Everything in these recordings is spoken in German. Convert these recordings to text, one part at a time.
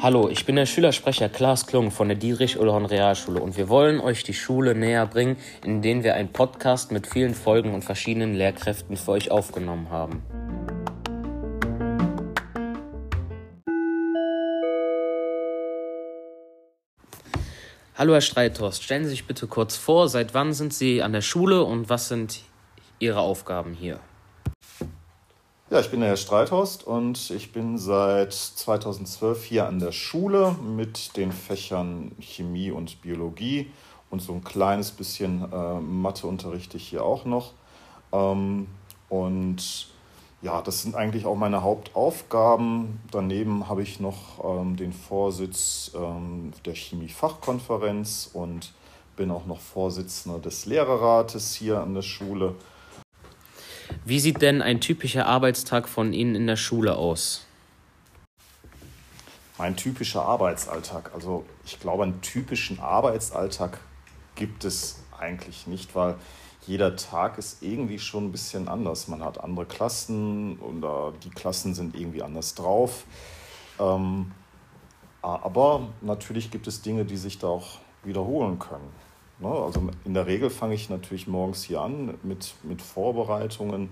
Hallo, ich bin der Schülersprecher Klaas Klung von der Dietrich-Ullhorn Realschule und wir wollen euch die Schule näher bringen, indem wir einen Podcast mit vielen Folgen und verschiedenen Lehrkräften für euch aufgenommen haben. Hallo Herr Streithorst, stellen Sie sich bitte kurz vor, seit wann sind Sie an der Schule und was sind Ihre Aufgaben hier? Ja, ich bin der Herr Streithorst und ich bin seit 2012 hier an der Schule mit den Fächern Chemie und Biologie und so ein kleines bisschen äh, Mathe unterrichte ich hier auch noch. Ähm, und ja, das sind eigentlich auch meine Hauptaufgaben. Daneben habe ich noch ähm, den Vorsitz ähm, der Chemiefachkonferenz und bin auch noch Vorsitzender des Lehrerrates hier an der Schule. Wie sieht denn ein typischer Arbeitstag von Ihnen in der Schule aus? Mein typischer Arbeitsalltag. Also ich glaube, einen typischen Arbeitsalltag gibt es eigentlich nicht, weil jeder Tag ist irgendwie schon ein bisschen anders. Man hat andere Klassen oder die Klassen sind irgendwie anders drauf. Ähm, aber natürlich gibt es Dinge, die sich da auch wiederholen können. Ne? Also in der Regel fange ich natürlich morgens hier an mit, mit Vorbereitungen,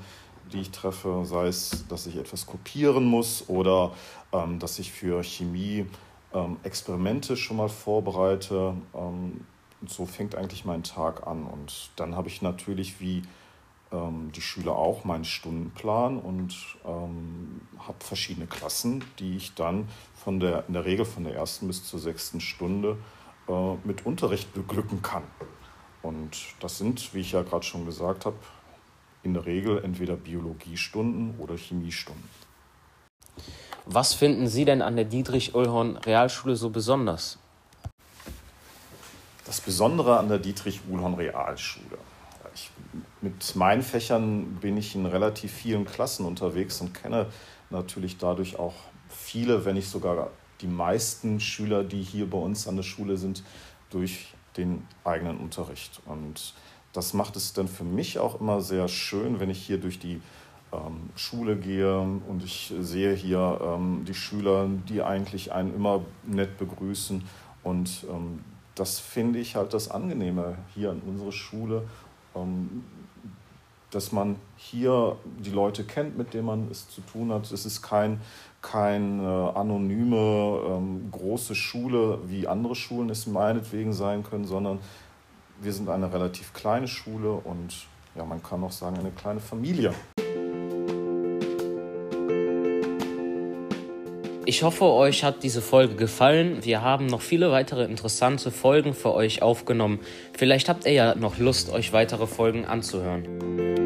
die ich treffe, sei es, dass ich etwas kopieren muss oder ähm, dass ich für Chemie ähm, Experimente schon mal vorbereite. Ähm, so fängt eigentlich mein Tag an. Und dann habe ich natürlich wie ähm, die Schüler auch meinen Stundenplan und ähm, habe verschiedene Klassen, die ich dann von der, in der Regel von der ersten bis zur sechsten Stunde äh, mit Unterricht beglücken kann. Und das sind, wie ich ja gerade schon gesagt habe, in der Regel entweder Biologiestunden oder Chemiestunden. Was finden Sie denn an der Dietrich-Ullhorn Realschule so besonders? Das Besondere an der Dietrich-Uhlhorn Realschule. Ich, mit meinen Fächern bin ich in relativ vielen Klassen unterwegs und kenne natürlich dadurch auch viele, wenn nicht sogar die meisten Schüler, die hier bei uns an der Schule sind, durch den eigenen Unterricht. Und das macht es dann für mich auch immer sehr schön, wenn ich hier durch die ähm, Schule gehe und ich sehe hier ähm, die Schüler, die eigentlich einen immer nett begrüßen und ähm, das finde ich halt das Angenehme hier an unserer Schule, ähm, dass man hier die Leute kennt, mit denen man es zu tun hat. Es ist kein, kein äh, anonyme ähm, große Schule, wie andere Schulen es meinetwegen sein können, sondern wir sind eine relativ kleine Schule und ja, man kann auch sagen, eine kleine Familie. Ich hoffe, euch hat diese Folge gefallen. Wir haben noch viele weitere interessante Folgen für euch aufgenommen. Vielleicht habt ihr ja noch Lust, euch weitere Folgen anzuhören.